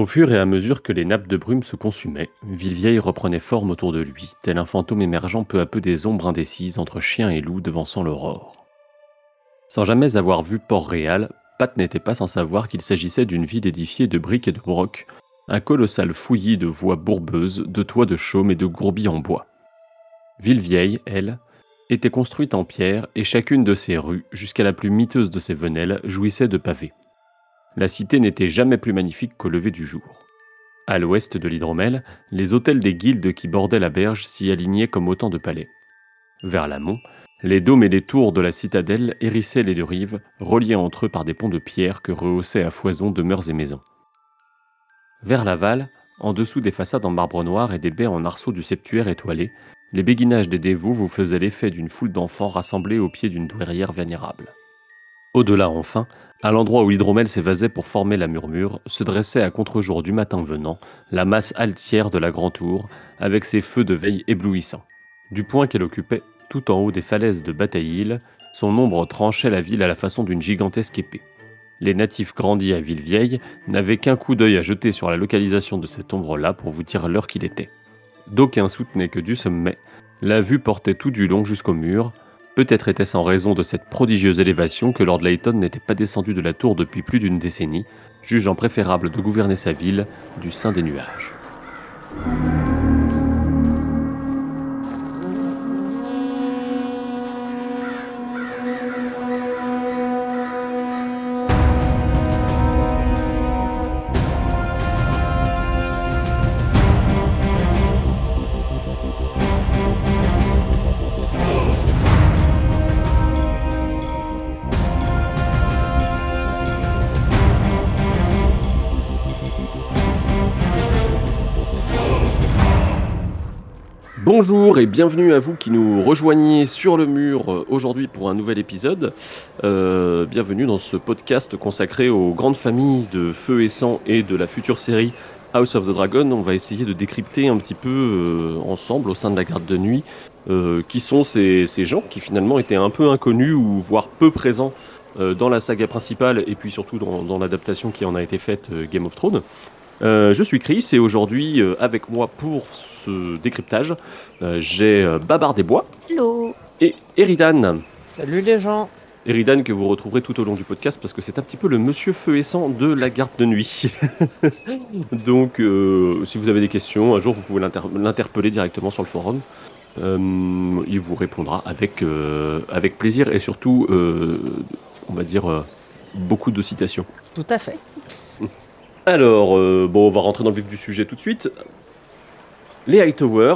Au fur et à mesure que les nappes de brume se consumaient, Villevieille reprenait forme autour de lui, tel un fantôme émergeant peu à peu des ombres indécises entre chien et loup devançant l'aurore. Sans jamais avoir vu Port-Réal, Pat n'était pas sans savoir qu'il s'agissait d'une ville édifiée de briques et de brocs, un colossal fouillis de voies bourbeuses, de toits de chaume et de gourbilles en bois. Villevieille, elle, était construite en pierre et chacune de ses rues, jusqu'à la plus miteuse de ses venelles, jouissait de pavés. La cité n'était jamais plus magnifique qu'au lever du jour. À l'ouest de l'hydromel, les hôtels des guildes qui bordaient la berge s'y alignaient comme autant de palais. Vers l'amont, les dômes et les tours de la citadelle hérissaient les deux rives, reliés entre eux par des ponts de pierre que rehaussaient à foison demeures et maisons. Vers l'aval, en dessous des façades en marbre noir et des baies en arceaux du septuaire étoilé, les béguinages des dévots vous faisaient l'effet d'une foule d'enfants rassemblés au pied d'une douairière vénérable. Au-delà, enfin, à l'endroit où l'hydromel s'évasait pour former la murmure, se dressait à contre-jour du matin venant la masse altière de la Grand Tour, avec ses feux de veille éblouissants. Du point qu'elle occupait, tout en haut des falaises de Bataille, son ombre tranchait la ville à la façon d'une gigantesque épée. Les natifs grandis à Villevieille n'avaient qu'un coup d'œil à jeter sur la localisation de cette ombre-là pour vous dire l'heure qu'il était. D'aucuns soutenaient que du sommet, la vue portait tout du long jusqu'au mur, Peut-être était-ce en raison de cette prodigieuse élévation que Lord Layton n'était pas descendu de la tour depuis plus d'une décennie, jugeant préférable de gouverner sa ville du sein des nuages. Et bienvenue à vous qui nous rejoignez sur le mur euh, aujourd'hui pour un nouvel épisode. Euh, bienvenue dans ce podcast consacré aux grandes familles de Feu et Sang et de la future série House of the Dragon. On va essayer de décrypter un petit peu euh, ensemble au sein de la garde de nuit qui sont ces, gens qui finalement étaient un peu inconnus ou voire peu présents dans la saga principale et puis surtout dans, dans l'adaptation qui en a été faite Game of Thrones. Je suis Chris et aujourd'hui avec moi pour ce décryptage, euh, j'ai Babar des Bois. Hello. Et Eridan. Salut les gens. Eridan que vous retrouverez tout au long du podcast parce que c'est un petit peu le monsieur feu et sang de la garde de nuit. Donc si vous avez des questions, un jour vous pouvez l'interpeller directement sur le forum. il vous répondra avec, avec plaisir et surtout, on va dire, beaucoup de citations. Tout à fait. Alors, euh, bon, on va rentrer dans le vif du sujet tout de suite. Les Hightower,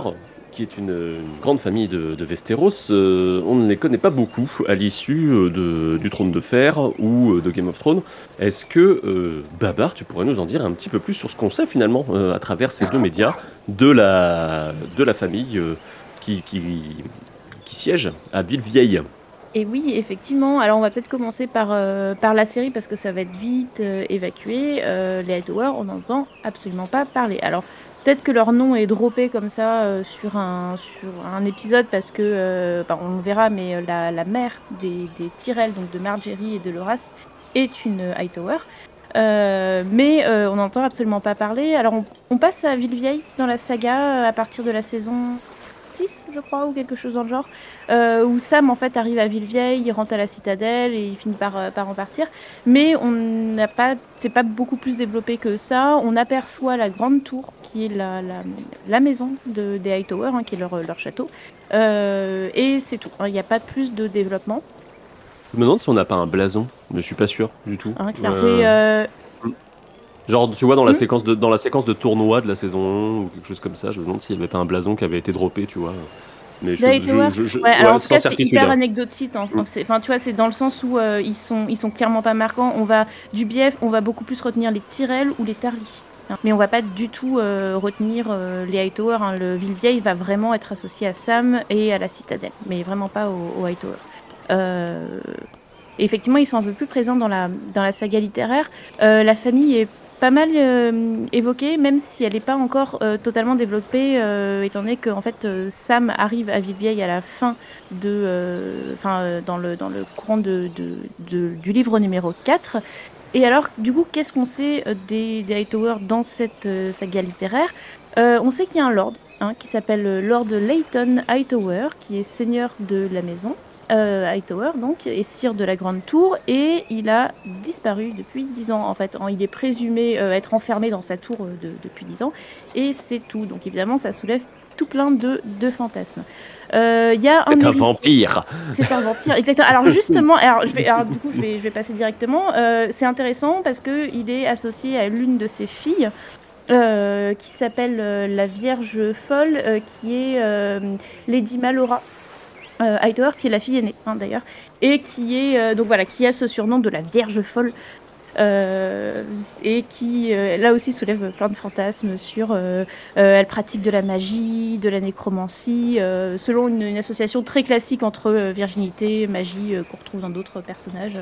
qui est une, grande famille de, de Westeros, euh, on ne les connaît pas beaucoup à l'issue euh, du Trône de Fer ou de Game of Thrones. Est-ce que, Babar, tu pourrais nous en dire un petit peu plus sur ce qu'on sait finalement à travers ces deux médias de la, de la famille qui, qui, qui siège à Villevieille? Et oui, effectivement. Alors, on va peut-être commencer par, euh, par la série parce que ça va être vite euh, évacué. Euh, les Hightower, on n'entend absolument pas parler. Alors, peut-être que leur nom est droppé comme ça sur, un, sur un épisode parce que, on le verra, mais la, la mère des, des Tyrell, donc de Margery et de Loras, est une Hightower. mais on n'entend absolument pas parler. Alors, on, on passe à Villevieille dans la saga à partir de la saison je crois, ou quelque chose dans le genre, euh, où Sam en fait arrive à Villevieille, il rentre à la citadelle et il finit par, euh, par en partir. Mais on n'a pas, c'est pas beaucoup plus développé que ça. On aperçoit la grande tour qui est la, la, maison de, des Hightower, hein, qui est leur, leur château. Euh, et c'est tout. Il n'y a pas plus de développement. Je me demande si on n'a pas un blason, mais je suis pas sûr du tout. Hein, c'est Genre, tu vois, dans la, hmm séquence de, dans la séquence de tournoi de la saison 1 ou quelque chose comme ça, je me demande s'il n'y avait pas un blason qui avait été droppé, tu vois. Mais je, je, je, ouais, alors en tout cas, c'est hyper hein. anecdotique. Hein. Hmm. Enfin, tu vois, c'est dans le sens où euh, ils, sont, ils sont clairement pas marquants. On va, du bief, on va beaucoup plus retenir les Tyrell ou les Tarly. Hein. Mais on va pas du tout euh, retenir euh, les Hightower. Hein. Le Villevieille va vraiment être associé à Sam et à la Citadelle, mais vraiment pas aux au Hightower. effectivement, ils sont un peu plus présents dans la, dans la saga littéraire. la famille est pas mal euh, évoquée, même si elle n'est pas encore euh, totalement développée, euh, étant donné que fait, Sam arrive à Villevieille à la fin de, enfin, dans, le, dans le courant de, de, du livre numéro 4. Et alors, du coup, qu'est-ce qu'on sait des, des Hightower dans cette saga littéraire? On sait qu'il y a un lord hein, qui s'appelle Lord Leighton Hightower, qui est seigneur de la maison. Euh, Hightower donc est sire de la Grande Tour et il a disparu depuis 10 ans en fait. Il est présumé être enfermé dans sa tour depuis 10 ans et c'est tout. Donc évidemment ça soulève tout plein de, de fantasmes. Euh, y a un c'est un vampire. C'est un vampire, exactement. Alors justement, alors, je vais, du coup, je vais, je vais passer directement. Euh, c'est intéressant parce que il est associé à l'une de ses filles. Euh, qui s'appelle la Vierge folle, qui est Lady Malora Hightower, qui est la fille aînée hein, d'ailleurs, et qui est donc voilà, qui a ce surnom de la Vierge folle, euh, et qui euh, là aussi soulève plein de fantasmes sur euh, elle pratique de la magie, de la nécromancie, selon une, association très classique entre virginité, magie qu'on retrouve dans d'autres personnages,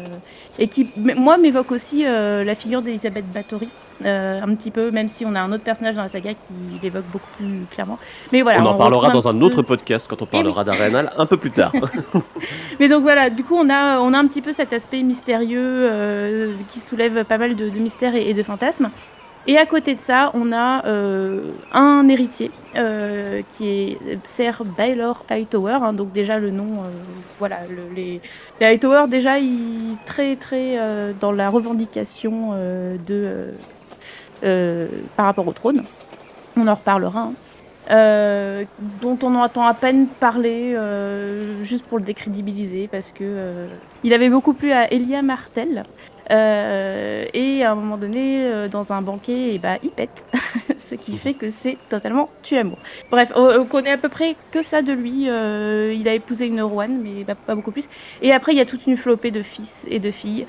et qui moi m'évoque aussi la figure d'Elisabeth Bathory. Un petit peu, même si on a un autre personnage dans la saga qui l'évoque beaucoup plus clairement. Mais voilà, on en parlera dans un, autre podcast quand on eh parlera d'Arenal un peu plus tard. Mais donc voilà, du coup on a on a un petit peu cet aspect mystérieux qui soulève pas mal de, mystères et, de fantasmes. Et à côté de ça, on a euh, un héritier euh, qui est Sir Baylor Hightower. Hein, donc déjà le nom, euh, voilà, les, les, Hightower déjà ils très très dans la revendication de par rapport au trône. On en reparlera. Hein. Euh, dont on entend à peine parler, euh, juste pour le décrédibiliser, parce que euh, il avait beaucoup plu à Elia Martel. Et à un moment donné, dans un banquet, et bah, il pète, ce qui fait que c'est totalement tu amour. Bref, on, connaît à peu près que ça de lui. il a épousé une Rowan, mais pas beaucoup plus. Et après, il y a toute une flopée de fils et de filles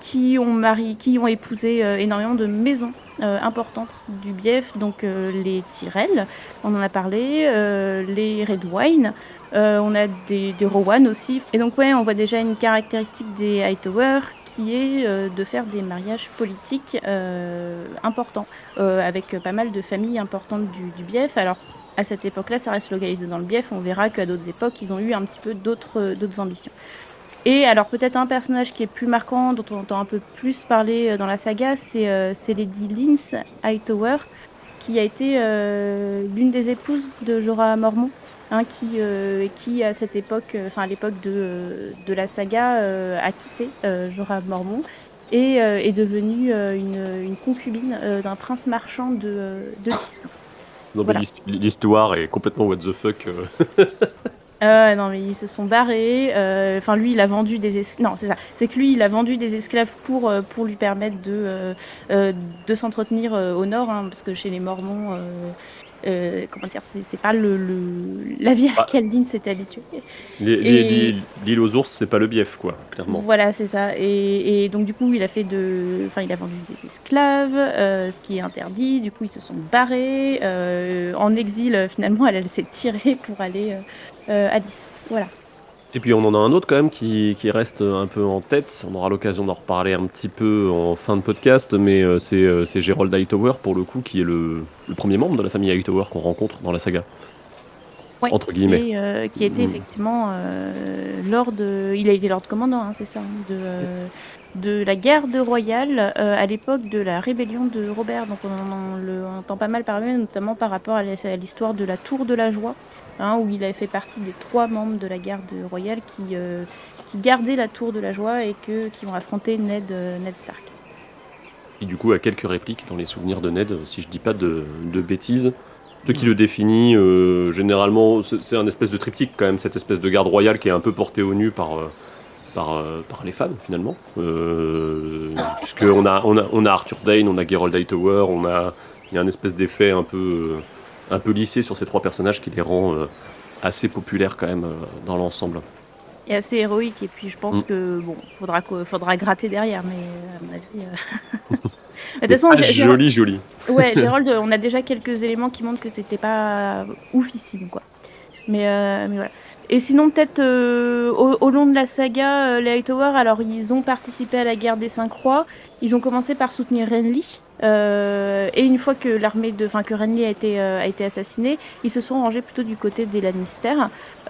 qui ont marié, qui ont épousé énormément de maisons euh, importantes du bief, donc euh, les Tyrell, on en a parlé, euh, les Red Wine, on a des, des, Rowan aussi. Et donc ouais, on voit déjà une caractéristique des Hightower est de faire des mariages politiques importants, avec pas mal de familles importantes du, bief. Alors à cette époque-là, ça reste localisé dans le bief, on verra qu'à d'autres époques, ils ont eu un petit peu d'autres ambitions. Et alors peut-être un personnage qui est plus marquant, dont on entend un peu plus parler euh, dans la saga, c'est euh, Lady Lynn Hightower, qui a été euh, l'une des épouses de Jorah Mormont, hein, qui, qui à cette époque, enfin à l'époque de, de, la saga, a quitté Jorah Mormont et est devenue une, une concubine d'un prince marchand de, de L'histoire est complètement what the fuck. Euh, non, mais ils se sont barrés. Euh, enfin, lui, il a vendu des esclaves. Non, c'est ça. C'est que lui, il a vendu des esclaves pour, euh, pour lui permettre de, de s'entretenir au nord, hein, parce que chez les Mormons, comment dire, c'est pas le, la vie à bah, laquelle Lynn s'est habituée. L'île aux ours, c'est pas le bief, quoi, clairement. Voilà, c'est ça. Et, et, donc, du coup, il a fait de. Enfin, il a vendu des esclaves, ce qui est interdit. Du coup, ils se sont barrés. en exil, finalement, elle, elle s'est tirée pour aller euh, Alice. Voilà. Et puis on en a un autre quand même qui, qui reste un peu en tête. On aura l'occasion d'en reparler un petit peu en fin de podcast, mais euh, c'est, euh, c'est Gerald Hightower pour le coup qui est le, le, premier membre de la famille Hightower qu'on rencontre dans la saga. entre guillemets. qui était mm. effectivement lord. Il a été lord commandant, hein, c'est ça, hein, de, de la guerre de Royal à l'époque de la rébellion de Robert. Donc on, on, le, on entend pas mal parler, notamment par rapport à l'histoire de la Tour de la Joie. Hein, où il avait fait partie des trois membres de la garde royale qui, euh, qui gardaient la tour de la joie et que, qui ont affronté Ned, euh, Ned Stark. Et du coup, à quelques répliques dans les souvenirs de Ned, si je dis pas de, de bêtises. Ce qui le définit, euh, généralement, c'est un espèce de triptyque quand même, cette espèce de garde royale qui est un peu portée au nu par, par, par les fans finalement. Puisqu'on a, on a, on a Arthur Dane, on a Gerald Hightower, on a, il y a un espèce d'effet un peu un peu lissé sur ces trois personnages qui les rend euh, assez populaires quand même euh, dans l'ensemble. Et assez héroïque, et puis je pense mm. que bon, faudra, faudra gratter derrière, mais euh, à mon avis. de toute façon, joli, joli. Ouais, Gérald, on a déjà quelques éléments qui montrent que c'était pas oufissime, quoi. Mais, mais, voilà. Et sinon, peut-être au, long de la saga, les Hightower, alors ils ont participé à la guerre des Cinq Croix. Ils ont commencé par soutenir Renly, et une fois que l'armée de, enfin que Renly a été a été assassiné, ils se sont rangés plutôt du côté des Lannister.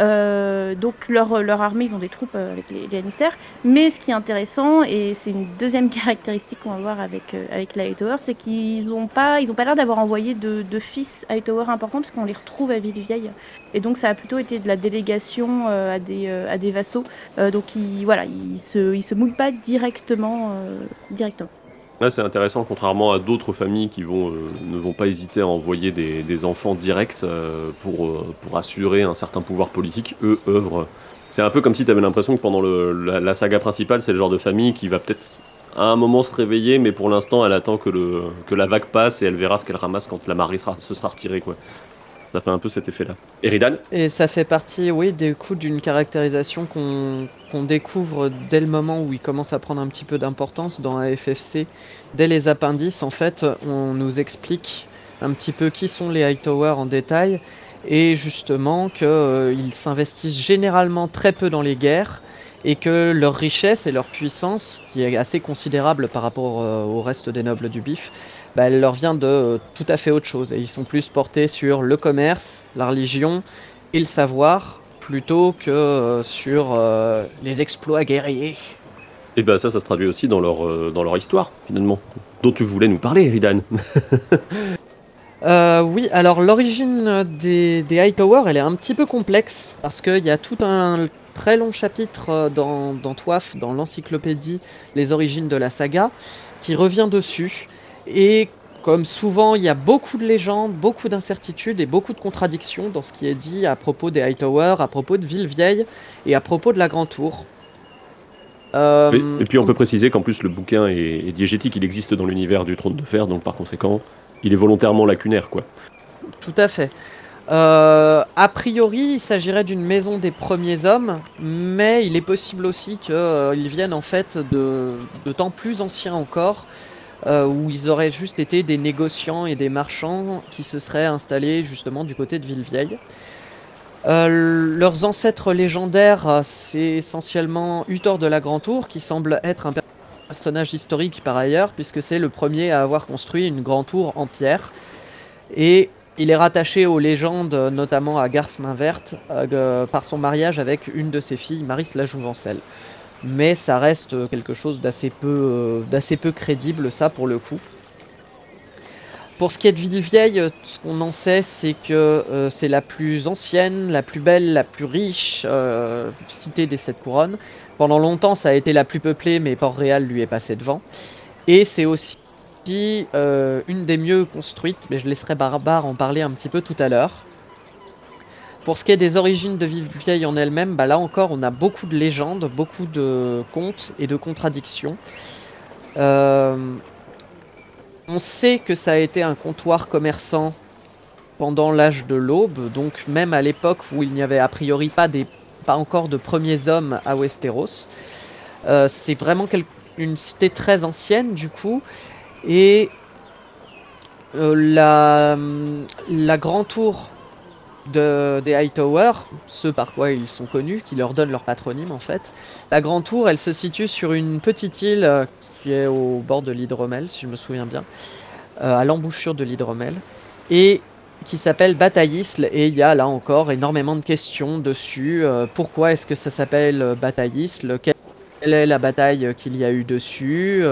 donc leur leur armée, ils ont des troupes avec les, Lannister. Mais ce qui est intéressant et c'est une deuxième caractéristique qu'on va voir avec avec la Hightower, c'est qu'ils ont pas ils ont pas l'air d'avoir envoyé de, de fils Hightower importants parce qu'on les retrouve à Villevieille. Et donc ça a plutôt été de la délégation à des à des vassaux. donc ils voilà, ils se ils se mouillent pas directement directement. Là, c'est intéressant, contrairement à d'autres familles qui euh, ne vont pas hésiter à envoyer des, enfants directs euh, pour, euh, pour assurer un certain pouvoir politique. Eux œuvrent. C'est un peu comme si tu avais l'impression que pendant la, saga principale, c'est le genre de famille qui va peut-être à un moment se réveiller, mais pour l'instant, elle attend que, la vague passe et elle verra ce qu'elle ramasse quand la marée se sera retirée. Quoi. Ça fait un peu cet effet-là. Eridan Et ça fait partie, oui, des coups d'une caractérisation qu'on découvre dès le moment où il commence à prendre un petit peu d'importance dans AFFC. Dès les appendices, en fait, on nous explique un petit peu qui sont les Hightower en détail et justement qu'ils euh, s'investissent généralement très peu dans les guerres et que leur richesse et leur puissance, qui est assez considérable par rapport euh, au reste des nobles du bif, bah, elle leur vient de euh, tout à fait autre chose. Et ils sont plus portés sur le commerce, la religion et le savoir, plutôt que euh, sur euh, les exploits guerriers. Et ben ça, ça se traduit aussi dans leur, dans leur histoire, finalement, dont tu voulais nous parler, Eridan. oui, alors l'origine des, des Hightower, elle est un petit peu complexe, parce qu'il y a tout un très long chapitre dans, dans dans l'encyclopédie Les origines de la saga, qui revient dessus. Et comme souvent, il y a beaucoup de légendes, beaucoup d'incertitudes et beaucoup de contradictions dans ce qui est dit à propos des Hightower, à propos de Villevieille et à propos de la Grand Tour. Euh, et puis on peut préciser qu'en plus le bouquin est, diégétique, il existe dans l'univers du Trône de Fer, donc par conséquent, il est volontairement lacunaire, quoi. Tout à fait. Euh, a priori, il s'agirait d'une maison des premiers hommes, mais il est possible aussi qu'ils euh, viennent en fait de, de temps plus anciens encore, euh, où ils auraient juste été des négociants et des marchands qui se seraient installés justement du côté de Villevieille. Euh, leurs ancêtres légendaires, c'est essentiellement Uthor de la Grand Tour, qui semble être un personnage historique par ailleurs, puisque c'est le premier à avoir construit une Grand Tour en pierre. Et il est rattaché aux légendes, notamment à Garth Main Verte, euh, par son mariage avec une de ses filles, Maris la Jouvencelle mais ça reste quelque chose d'assez peu, euh, d'assez peu crédible, ça, pour le coup. Pour ce qui est de Villevieille, ce qu'on en sait, c'est que euh, c'est la plus ancienne, la plus belle, la plus riche euh, cité des Sept Couronnes. Pendant longtemps, ça a été la plus peuplée, mais Port-Réal lui est passé devant. Et c'est aussi une des mieux construites, mais je laisserai Barbare en parler un petit peu tout à l'heure. Pour ce qui est des origines de Vieille en elle-même, bah là encore on a beaucoup de légendes, beaucoup de contes et de contradictions. Euh, on sait que ça a été un comptoir commerçant pendant l'âge de l'aube, donc même à l'époque où il n'y avait a priori pas encore de premiers hommes à Westeros. Euh, c'est vraiment une cité très ancienne du coup, et euh, la, la Grand Tour de, des Hightower, ce par quoi ils sont connus, qui leur donnent leur patronyme en fait. La Grande Tour, elle se situe sur une petite île euh, qui est au bord de l'Hydromel, si je me souviens bien, euh, à l'embouchure de l'Hydromel, et qui s'appelle Bataillisle, et il y a là encore énormément de questions dessus. Euh, pourquoi est-ce que ça s'appelle Bataillisle? Quelle est la bataille qu'il y a eu dessus?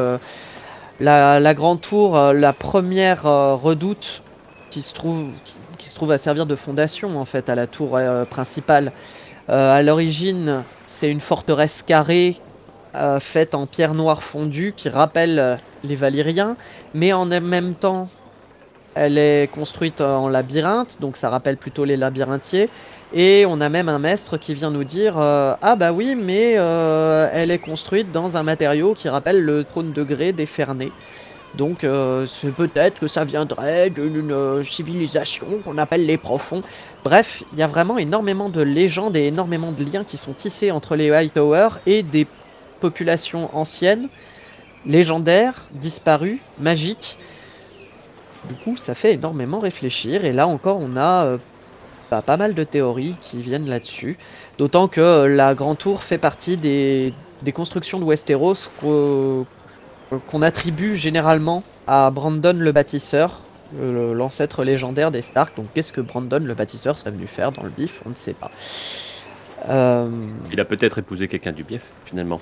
La, la, Grande Tour, la première redoute qui se trouve, qui se trouve à servir de fondation en fait à la tour euh, principale. Euh, à l'origine, c'est une forteresse carrée euh, faite en pierre noire fondue qui rappelle les Valyriens, mais en même temps, elle est construite en labyrinthe, donc ça rappelle plutôt les labyrinthiers. Et on a même un maître qui vient nous dire Ah bah oui, mais elle est construite dans un matériau qui rappelle le trône de grès des Fernets. Donc euh, peut-être que ça viendrait d'une euh, civilisation qu'on appelle les profonds. Bref, il y a vraiment énormément de légendes et énormément de liens qui sont tissés entre les Hightower et des populations anciennes, légendaires, disparues, magiques. Du coup, ça fait énormément réfléchir. Et là encore, on a euh, pas mal de théories qui viennent là-dessus. D'autant que la Grand Tour fait partie des, des constructions de Westeros qu'on attribue généralement à Brandon le bâtisseur, le- l'ancêtre légendaire des Stark. Donc qu'est-ce que Brandon le bâtisseur serait venu faire dans le bif? On ne sait pas. Euh, Il a peut-être épousé quelqu'un du bief, finalement.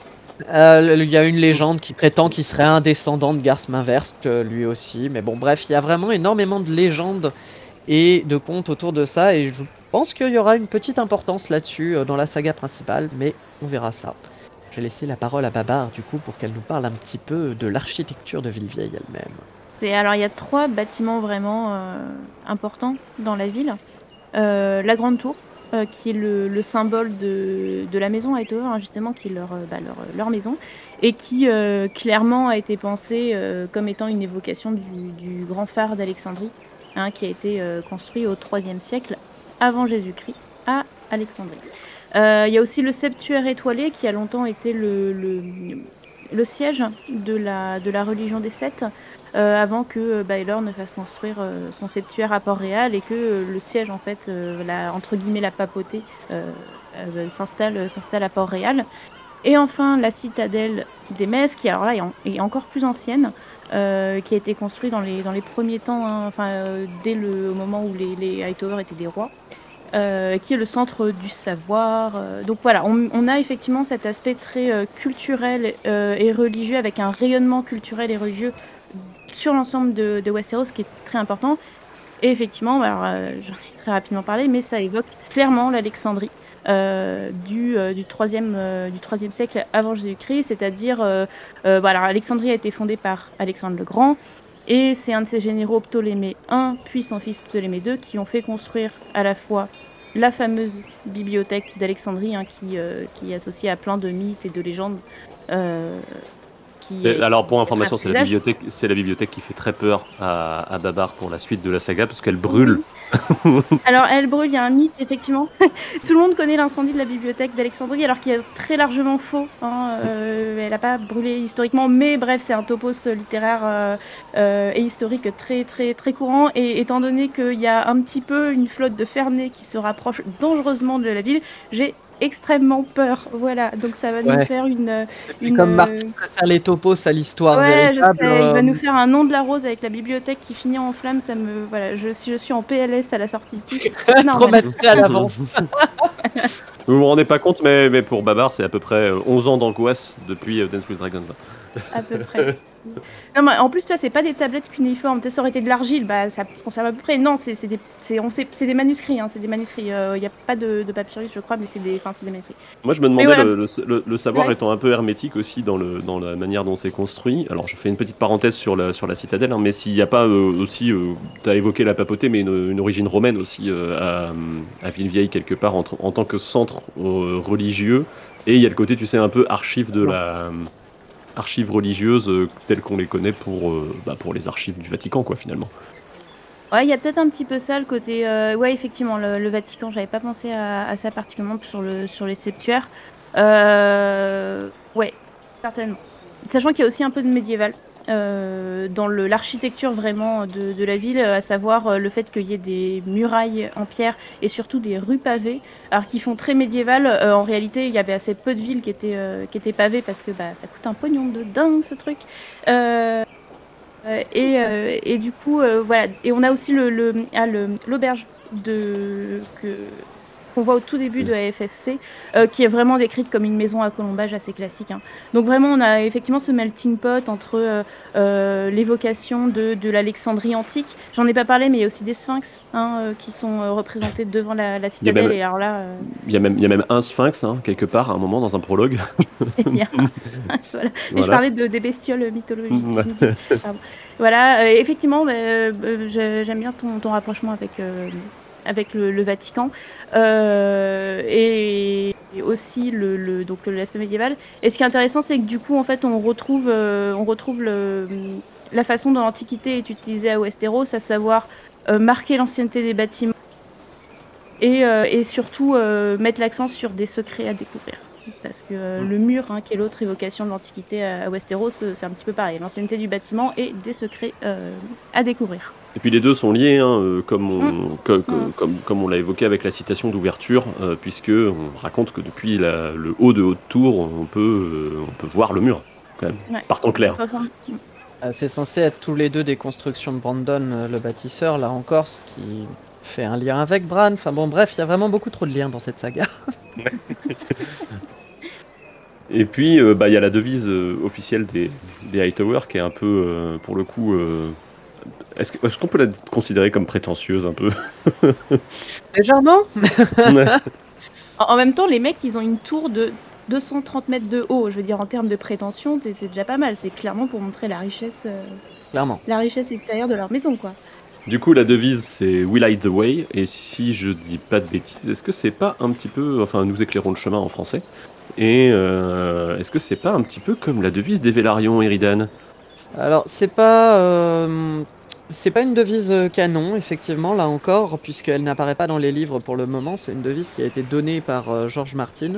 euh, Il y a une légende qui prétend qu'il serait un descendant de Garth Manverst, euh, lui aussi. Mais bon, bref, il y a vraiment énormément de légendes et de contes autour de ça. Et je pense qu'il y aura une petite importance là-dessus euh, dans la saga principale, mais on verra ça. J'ai laissé la parole à Babar, du coup, pour qu'elle nous parle un petit peu de l'architecture de Villevieille elle-même. C'est alors il y a trois bâtiments vraiment euh, importants dans la ville. Euh, la grande tour, euh, qui est le, le symbole de, la maison Hightower, hein, justement, qui est leur, bah, leur, leur maison, et qui clairement a été pensée comme étant une évocation du, grand phare d'Alexandrie, hein, qui a été construit au IIIe siècle avant Jésus-Christ à Alexandrie. Euh, Il y a aussi le septuaire étoilé, qui a longtemps été le, siège de la, religion des Sept. Euh, avant que euh, Baylor ne fasse construire son septuaire à Port-Réal et que le siège, en fait, la, entre guillemets, la papauté, s'installe, s'installe à Port-Réal. Et enfin, la citadelle des Metz, qui alors là est, en- est encore plus ancienne, qui a été construite dans les, dans les premiers temps, hein, enfin, dès le moment où les, les Hightower étaient des rois. Euh, qui est le centre du savoir. euh. donc voilà, on, a effectivement cet aspect très euh, culturel et religieux, avec un rayonnement culturel et religieux sur l'ensemble de, Westeros qui est très important. Et effectivement, alors, j'en ai très rapidement parlé, mais ça évoque clairement l'Alexandrie du, euh, du, 3e, euh, du 3e siècle avant Jésus-Christ, c'est-à-dire, bah, alors, Alexandrie a été fondée par Alexandre le Grand, et c'est un de ses généraux, Ptolémée I, puis son fils Ptolémée II, qui ont fait construire à la fois la fameuse bibliothèque d'Alexandrie, hein, qui, euh, qui est associée à plein de mythes et de légendes. euh, qui est- Et Alors pour information, c'est la bibliothèque, c'est la bibliothèque qui fait très peur à, à Babar pour la suite de la saga parce qu'elle brûle. Alors, elle brûle, il y a un mythe, effectivement. Tout le monde connaît l'incendie de la bibliothèque d'Alexandrie, alors qu'il est très largement faux. hein. Euh, elle n'a pas brûlé historiquement, mais bref, c'est un topos littéraire euh, euh, et historique très, très, très courant. Et étant donné qu'il y a un petit peu une flotte de Ferney qui se rapproche dangereusement de la ville, j'ai extrêmement peur. Voilà, donc ça va nous faire une. Une comme Martin préfère les topos à l'histoire Ouais, je sais, il va euh, nous faire un nom de la rose avec la bibliothèque qui finit en flammes. Ça me, voilà, je, si je suis en PLS à la sortie du 6, c'est normal. traumatisé à l'avance. Vous vous rendez pas compte, mais, mais pour Babar, c'est à peu près euh, 11 ans d'angoisse depuis euh, Dance with Dragons. À peu près. non, mais en plus, tu vois, c'est pas des tablettes cuniformes. Tu ça aurait été de l'argile, bah, ça se conserve à peu près. Non, c'est des, manuscrits. hein, c'est des manuscrits. Il n'y a pas de, de papyrus, je crois, mais c'est des, manuscrits. Moi, je me demandais, voilà. le, le- le- le savoir Ouais. étant un peu hermétique aussi dans, le, dans la manière dont c'est construit. Alors, je fais une petite parenthèse sur la, sur la citadelle, hein, mais s'il n'y a pas euh, aussi, tu as évoqué la papauté, mais une, une origine romaine aussi euh, à, à Villevieille, quelque part, en, en tant que centre euh, religieux. Et il y a le côté, tu sais, un peu archive de la. Archives religieuses euh, telles qu'on les connaît pour, euh, bah, pour les archives du Vatican, quoi, finalement. Ouais, il y a peut-être un petit peu ça, le côté. euh, ouais, effectivement, le, Vatican, j'avais pas pensé à, à ça particulièrement sur, le, sur les septuaires. Euh, ouais, certainement. Sachant qu'il y a aussi un peu de médiéval. Euh, dans l'architecture vraiment de, la ville, à savoir euh, le fait qu'il y ait des murailles en pierre et surtout des rues pavées, alors qui font très médiéval. Euh, en réalité, il y avait assez peu de villes qui étaient, qui étaient pavées parce que bah, ça coûte un pognon de dingue ce truc. Et, et du coup, voilà. Et on a aussi le, le, ah, le- l'auberge de que qu'on voit au tout début de la FFC, euh, qui est vraiment décrite comme une maison à colombage assez classique. hein. Donc vraiment, on a effectivement ce melting pot entre euh, euh, l'évocation de, de l'Alexandrie antique. J'en ai pas parlé, mais il y a aussi des sphinx hein, qui sont représentés devant la, la citadelle. même- Et alors là, Il y, a même, il y a même un sphinx, hein, quelque part, à un moment, dans un prologue. il y a un sphinx, voilà. Mais je parlais de, des bestioles mythologiques. Voilà, effectivement, bah, j'ai- j'aime bien ton, ton rapprochement avec, avec le, Vatican Euh, et, aussi le, le- donc l'aspect médiéval. Et ce qui est intéressant, c'est que du coup, en fait, on retrouve, euh, on retrouve la façon dont l'Antiquité est utilisée à Westeros, à savoir euh, marquer l'ancienneté des bâtiments et, surtout mettre l'accent sur des secrets à découvrir. Parce que euh, le mur, hein, qui est l'autre évocation de l'Antiquité à, à Westeros, euh, c'est un petit peu pareil. L'ancienneté du bâtiment et des secrets euh, à découvrir. Et puis les deux sont liés, hein, euh, comme, on, Mm. Mm. comme, comme on l'a évoqué avec la citation d'ouverture, euh, puisque on raconte que depuis la- le haut de haute tour, on peut, euh, on peut voir le mur. quand même. Ouais. Partons clair. Ressemble- Euh, C'est censé être tous les deux des constructions de Brandon, le bâtisseur, là encore, ce qui fait un lien avec Bran. Enfin bon, bref, il y a vraiment beaucoup trop de liens dans cette saga. Et puis, euh, bah, il y a la devise euh, officielle des, des Hightower qui est un peu, euh, pour le coup, euh, est-ce que- est-ce qu'on peut la considérer comme prétentieuse un peu Légèrement En, en même temps, les mecs, ils ont une tour de 230 mètres de haut. Je veux dire, en termes de prétention, c'est déjà pas mal. C'est clairement pour montrer la richesse, euh, Clairement. la richesse extérieure de leur maison, quoi. Du coup, la devise c'est We light the way. Et si je dis pas de bêtises, est-ce que c'est pas un petit peu, enfin, nous éclairons le chemin en français. Et euh, est-ce que c'est pas un petit peu comme la devise des Vélarions, Eridan? Alors, c'est pas. euh, C'est pas une devise euh, canon, effectivement, là encore, puisqu'elle n'apparaît pas dans les livres pour le moment. C'est une devise qui a été donnée par euh, George Martin.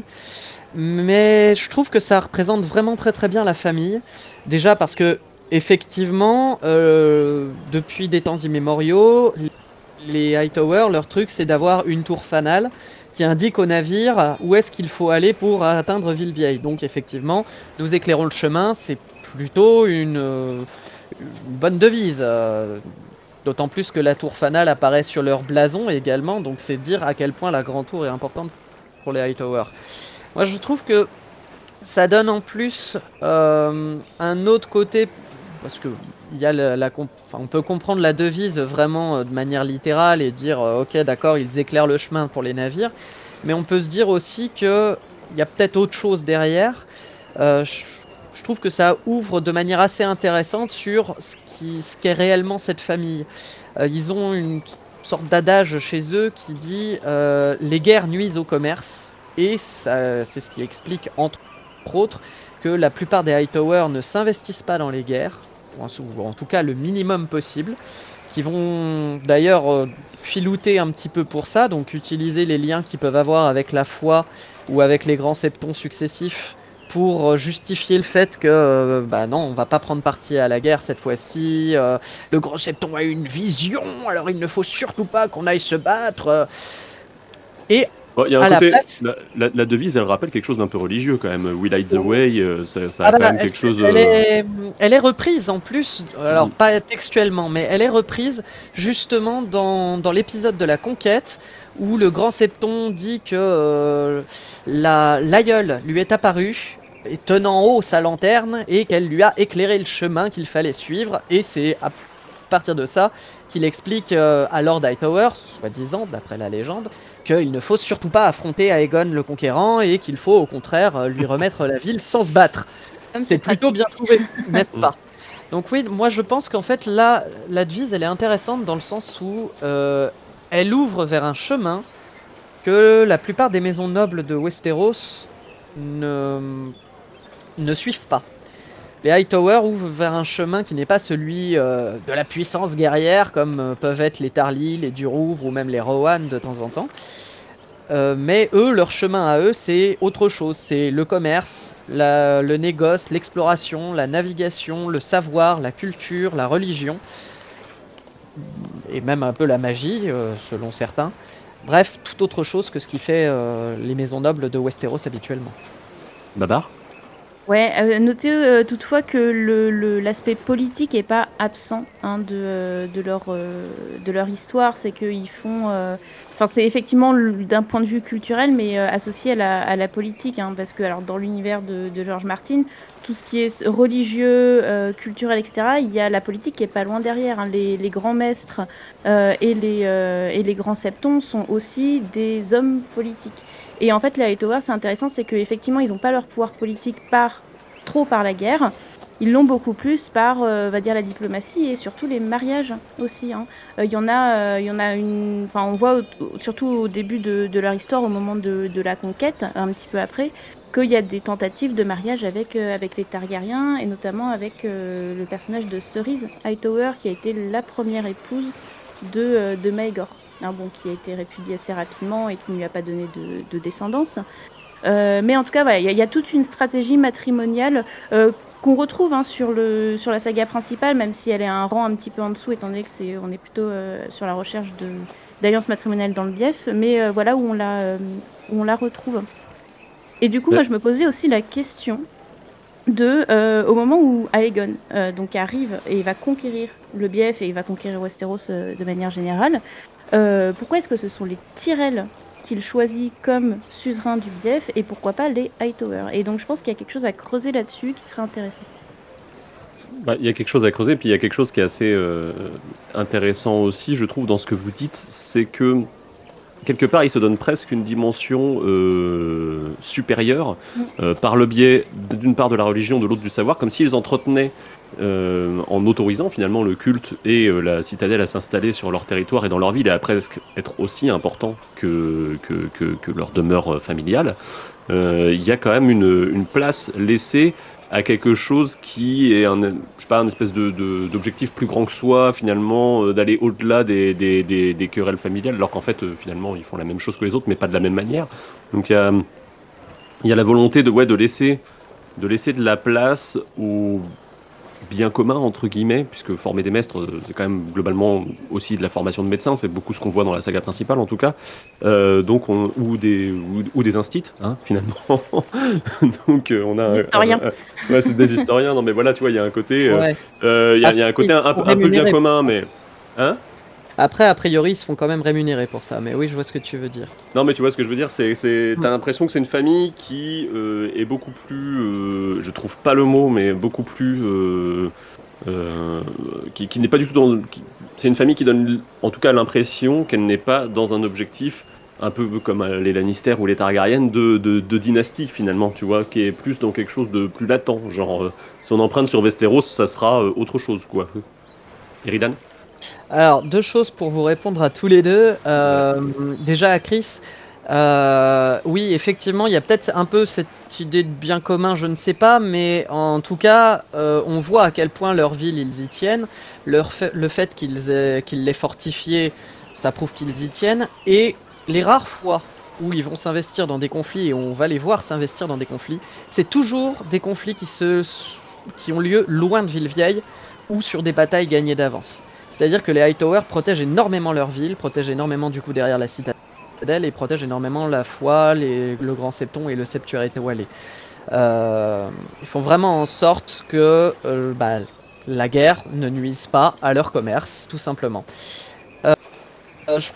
Mais je trouve que ça représente vraiment très très bien la famille. Déjà parce que, effectivement, euh, depuis des temps immémoriaux, les Hightower, leur truc, c'est d'avoir une tour fanale qui indique au navire où est-ce qu'il faut aller pour atteindre Villevieille. Donc, effectivement, nous éclairons le chemin, c'est plutôt une, bonne devise. euh, D'autant plus que la tour fanale apparaît sur leur blason également, donc c'est dire à quel point la grande tour est importante pour les Hightower. Moi je trouve que ça donne en plus euh, un autre côté, parce que y a la, on peut comprendre la devise vraiment euh, de manière littérale et dire euh, ok d'accord ils éclairent le chemin pour les navires, mais on peut se dire aussi que il y a peut-être autre chose derrière. Euh, je, trouve que ça ouvre de manière assez intéressante sur ce qui ce qu'est réellement cette famille. Ils ont une sorte d'adage chez eux qui dit les guerres nuisent au commerce et c'est ce qui explique entre autres que la plupart des Hightower ne s'investissent pas dans les guerres, ou en, ou en tout cas le minimum possible, qui vont d'ailleurs euh, filouter un petit peu pour ça, donc utiliser les liens qu'ils peuvent avoir avec la foi ou avec les grands septons successifs pour euh, justifier le fait que euh, bah non, on va pas prendre parti à la guerre cette fois-ci. le grand septon a une vision, alors il ne faut surtout pas qu'on aille se battre. euh. Bon, Il y a un À la place- la, la- la devise, elle rappelle quelque chose d'un peu religieux quand même. We light the way, euh, ça, ça a Ah quand même quelque chose. Elle euh, est, elle est reprise en plus, alors Mm. pas textuellement, mais elle est reprise justement dans, dans l'épisode de la conquête où le grand septon dit que euh, la l'aïeul lui est apparue et tenant haut sa lanterne et qu'elle lui a éclairé le chemin qu'il fallait suivre et c'est à partir de ça qu'il explique euh, à Lord Hightower, soi-disant d'après la légende, qu'il ne faut surtout pas affronter Aegon le Conquérant et qu'il faut au contraire euh, lui remettre la ville sans se battre. C'est plutôt bien trouvé, n'est-ce pas? Donc oui, moi je pense qu'en fait là, la devise elle est intéressante dans le sens où euh, elle ouvre vers un chemin que la plupart des maisons nobles de Westeros ne, ne suivent pas. Les Hightower ouvrent vers un chemin qui n'est pas celui euh, de la puissance guerrière comme euh, peuvent être les Tarly, les Durouvre ou même les Rohan de temps en temps. Euh, mais eux, leur chemin à eux, c'est autre chose. C'est le commerce, le négoce, l'exploration, la navigation, le savoir, la culture, la religion. Et même un peu la magie, selon certains. Bref, tout autre chose que ce qui fait les maisons nobles de Westeros habituellement. Babar? Ouais, euh, notez euh, toutefois que l'aspect politique est pas absent hein, de, euh, de, leur, histoire. C'est qu'ils font. Enfin, c'est effectivement d'un point de vue culturel, mais associé à la, politique. hein, parce que alors, dans l'univers de, George Martin, tout ce qui est religieux, culturel, etc., il y a la politique qui est pas loin derrière. hein. Les, grands maîtres et les grands septons sont aussi des hommes politiques. Et en fait, les Hightower, c'est intéressant, c'est qu'effectivement, ils n'ont pas leur pouvoir politique par trop par la guerre. Ils l'ont beaucoup plus par, euh, va dire, la diplomatie et surtout les mariages aussi. hein. Euh, Il y en a, euh, il y en a une. Enfin, on voit surtout au début de, leur histoire, au moment de, de la conquête, un petit peu après, qu'il y a des tentatives de mariage avec, avec les Targaryens et notamment avec le personnage de Cerise Hightower, qui a été la première épouse de, de Maegor. Hein, bon, qui a été répudiée assez rapidement et qui ne lui a pas donné de, de descendance. Euh, mais en tout cas, voilà, il y, a- il y a toute une stratégie matrimoniale euh, qu'on retrouve hein, sur, le, sur la saga principale, même si elle est à un rang un petit peu en dessous, étant donné que c'est, on est plutôt euh, sur la recherche de, d'alliance matrimoniale dans le bief, mais voilà où on, la, où on la retrouve. Et du coup, Ouais. moi, je me posais aussi la question de, au moment où Aegon donc arrive et va conquérir le Bief et il va conquérir Westeros de manière générale, euh, pourquoi est-ce que ce sont les Tyrell qu'il choisit comme suzerain du Bief et pourquoi pas les Hightower? Et donc je pense qu'il y a quelque chose à creuser là-dessus qui serait intéressant. Bah, Il y a quelque chose à creuser, puis il y a quelque chose qui est assez euh, intéressant aussi, je trouve, dans ce que vous dites, c'est que quelque part, il se donne presque une dimension euh, supérieure Mm. euh, par le biais d'une part de la religion, de l'autre du savoir, comme s'ils entretenaient, euh, en autorisant finalement le culte et euh, la citadelle à s'installer sur leur territoire et dans leur ville et à presque être aussi important que, leur demeure euh, familiale, il y a quand même une, place laissée à quelque chose qui est un, sais pas, un espèce d'objectif plus grand que soi, finalement, d'aller au-delà des, querelles familiales, alors qu'en fait, finalement, ils font la même chose que les autres, mais pas de la même manière. Donc il y a, la volonté de, laisser, de laisser de la place au bien commun, entre guillemets, puisque former des maîtres, euh, c'est quand même globalement aussi de la formation de médecins, c'est beaucoup ce qu'on voit dans la saga principale, en tout cas. Euh, donc on, ou, des, ou, ou des instits, hein, finalement. donc euh, on a... Des historiens. euh, ouais, c'est des historiens, non mais voilà, tu vois, il y a un côté... Ouais. Il y, a- il y a un côté un, un peu- Pour un peu bien commun, mais. Hein? Après, a priori, ils se font quand même rémunérer pour ça. Mais oui, je vois ce que tu veux dire. Non, mais tu vois ce que je veux dire, c'est. c'est- T'as l'impression que c'est une famille qui euh, est beaucoup plus. euh, je trouve pas le mot, mais beaucoup plus. euh, euh, qui qui n'est pas du tout dans. C'est une famille qui donne, en tout cas, l'impression qu'elle n'est pas dans un objectif un peu comme les Lannister ou les Targaryen de, de, de dynastie finalement, tu vois, qui est plus dans quelque chose de plus latent. Genre, si on emprunte sur Westeros, ça sera autre chose, quoi. Eridan? Alors, deux choses pour vous répondre à tous les deux. Euh, déjà à Chris. euh, oui, effectivement, il y a peut-être un peu cette idée de bien commun, je ne sais pas, mais en tout cas, euh, on voit à quel point leur ville ils y tiennent. Le fait qu'ils aient- qu'ils l'aient fortifié, ça prouve qu'ils y tiennent. Et les rares fois où ils vont s'investir dans des conflits et on va les voir s'investir dans des conflits, c'est toujours des conflits qui, se, qui ont lieu loin de Villevieille ou sur des batailles gagnées d'avance. C'est-à-dire que les Hightower protègent énormément leur ville, protègent énormément du coup derrière la citadelle et protègent énormément la foi, les- le Grand Septon et le Septuaire étoilé. Euh, ils font vraiment en sorte que euh, bah, la guerre ne nuise pas à leur commerce, tout simplement. Euh, je- Pour